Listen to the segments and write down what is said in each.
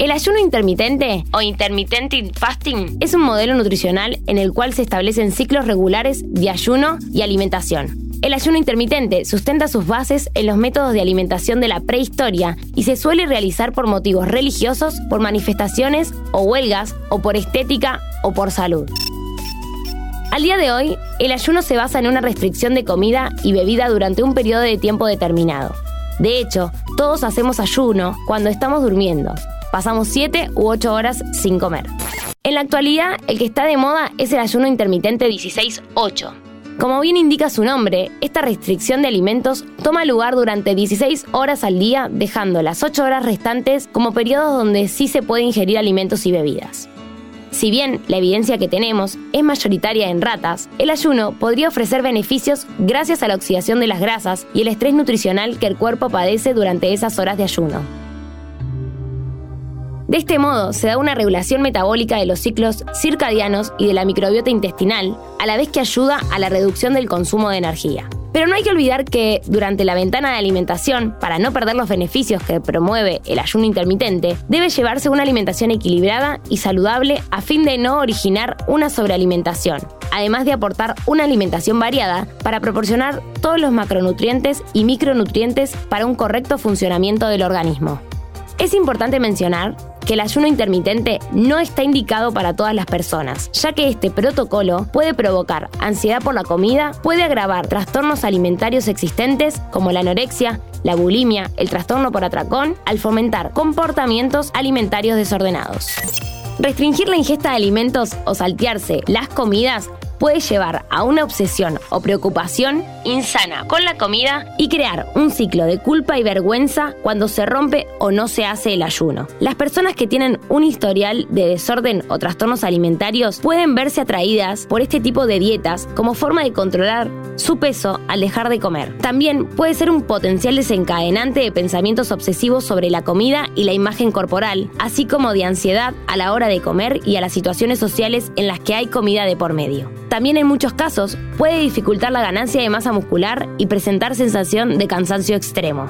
El ayuno intermitente o intermittent fasting es un modelo nutricional en el cual se establecen ciclos regulares de ayuno y alimentación. El ayuno intermitente sustenta sus bases en los métodos de alimentación de la prehistoria y se suele realizar por motivos religiosos, por manifestaciones o huelgas, o por estética o por salud. Al día de hoy, el ayuno se basa en una restricción de comida y bebida durante un periodo de tiempo determinado. De hecho, todos hacemos ayuno cuando estamos durmiendo. Pasamos 7 u 8 horas sin comer. En la actualidad, el que está de moda es el ayuno intermitente 16-8. Como bien indica su nombre, esta restricción de alimentos toma lugar durante 16 horas al día, dejando las 8 horas restantes como periodos donde sí se puede ingerir alimentos y bebidas. Si bien la evidencia que tenemos es mayoritaria en ratas, el ayuno podría ofrecer beneficios gracias a la oxidación de las grasas y el estrés nutricional que el cuerpo padece durante esas horas de ayuno. De este modo, se da una regulación metabólica de los ciclos circadianos y de la microbiota intestinal, a la vez que ayuda a la reducción del consumo de energía. Pero no hay que olvidar que durante la ventana de alimentación, para no perder los beneficios que promueve el ayuno intermitente, debe llevarse una alimentación equilibrada y saludable a fin de no originar una sobrealimentación, además de aportar una alimentación variada para proporcionar todos los macronutrientes y micronutrientes para un correcto funcionamiento del organismo. Es importante mencionar que el ayuno intermitente no está indicado para todas las personas, ya que este protocolo puede provocar ansiedad por la comida, puede agravar trastornos alimentarios existentes como la anorexia, la bulimia, el trastorno por atracón, al fomentar comportamientos alimentarios desordenados. Restringir la ingesta de alimentos o saltearse las comidas puede llevar a una obsesión o preocupación insana con la comida y crear un ciclo de culpa y vergüenza cuando se rompe o no se hace el ayuno. Las personas que tienen un historial de desorden o trastornos alimentarios pueden verse atraídas por este tipo de dietas como forma de controlar su peso al dejar de comer. También puede ser un potencial desencadenante de pensamientos obsesivos sobre la comida y la imagen corporal, así como de ansiedad a la hora de comer y a las situaciones sociales en las que hay comida de por medio. También en muchos casos puede dificultar la ganancia de masa muscular y presentar sensación de cansancio extremo.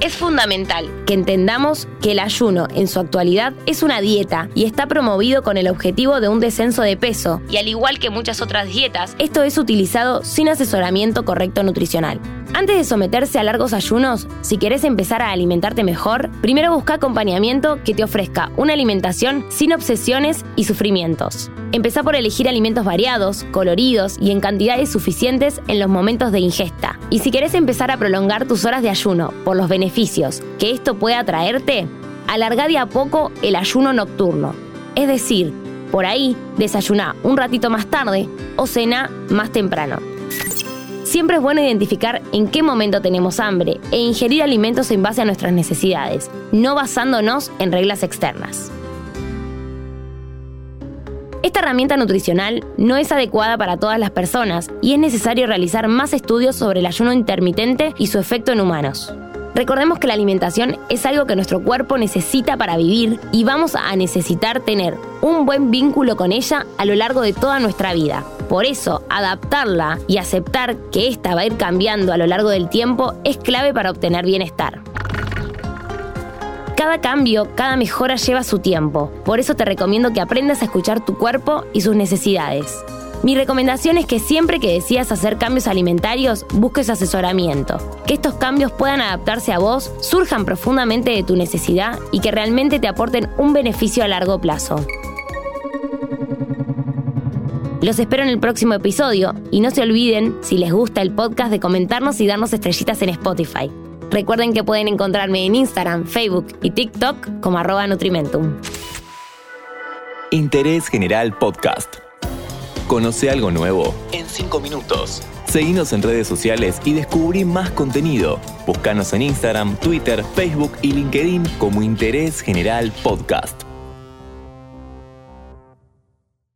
Es fundamental que entendamos que el ayuno en su actualidad es una dieta y está promovido con el objetivo de un descenso de peso, y al igual que muchas otras dietas, esto es utilizado sin asesoramiento correcto nutricional. Antes de someterse a largos ayunos, si querés empezar a alimentarte mejor, primero busca acompañamiento que te ofrezca una alimentación sin obsesiones y sufrimientos. Empezá por elegir alimentos variados, coloridos y en cantidades suficientes en los momentos de ingesta. Y si querés empezar a prolongar tus horas de ayuno por los beneficios que esto pueda traerte, alarga de a poco el ayuno nocturno. Es decir, por ahí desayuná un ratito más tarde o cena más temprano. Siempre es bueno identificar en qué momento tenemos hambre e ingerir alimentos en base a nuestras necesidades, no basándonos en reglas externas. Esta herramienta nutricional no es adecuada para todas las personas y es necesario realizar más estudios sobre el ayuno intermitente y su efecto en humanos. Recordemos que la alimentación es algo que nuestro cuerpo necesita para vivir y vamos a necesitar tener un buen vínculo con ella a lo largo de toda nuestra vida. Por eso, adaptarla y aceptar que ésta va a ir cambiando a lo largo del tiempo es clave para obtener bienestar. Cada cambio, cada mejora lleva su tiempo. Por eso te recomiendo que aprendas a escuchar tu cuerpo y sus necesidades. Mi recomendación es que siempre que decidas hacer cambios alimentarios, busques asesoramiento. Que estos cambios puedan adaptarse a vos, surjan profundamente de tu necesidad y que realmente te aporten un beneficio a largo plazo. Los espero en el próximo episodio y no se olviden, si les gusta el podcast, de comentarnos y darnos estrellitas en Spotify. Recuerden que pueden encontrarme en Instagram, Facebook y TikTok como arroba Nutrimentum. Interés General Podcast. Conoce algo nuevo en 5 minutos. Seguinos en redes sociales y descubrí más contenido. Búscanos en Instagram, Twitter, Facebook y LinkedIn como Interés General Podcast.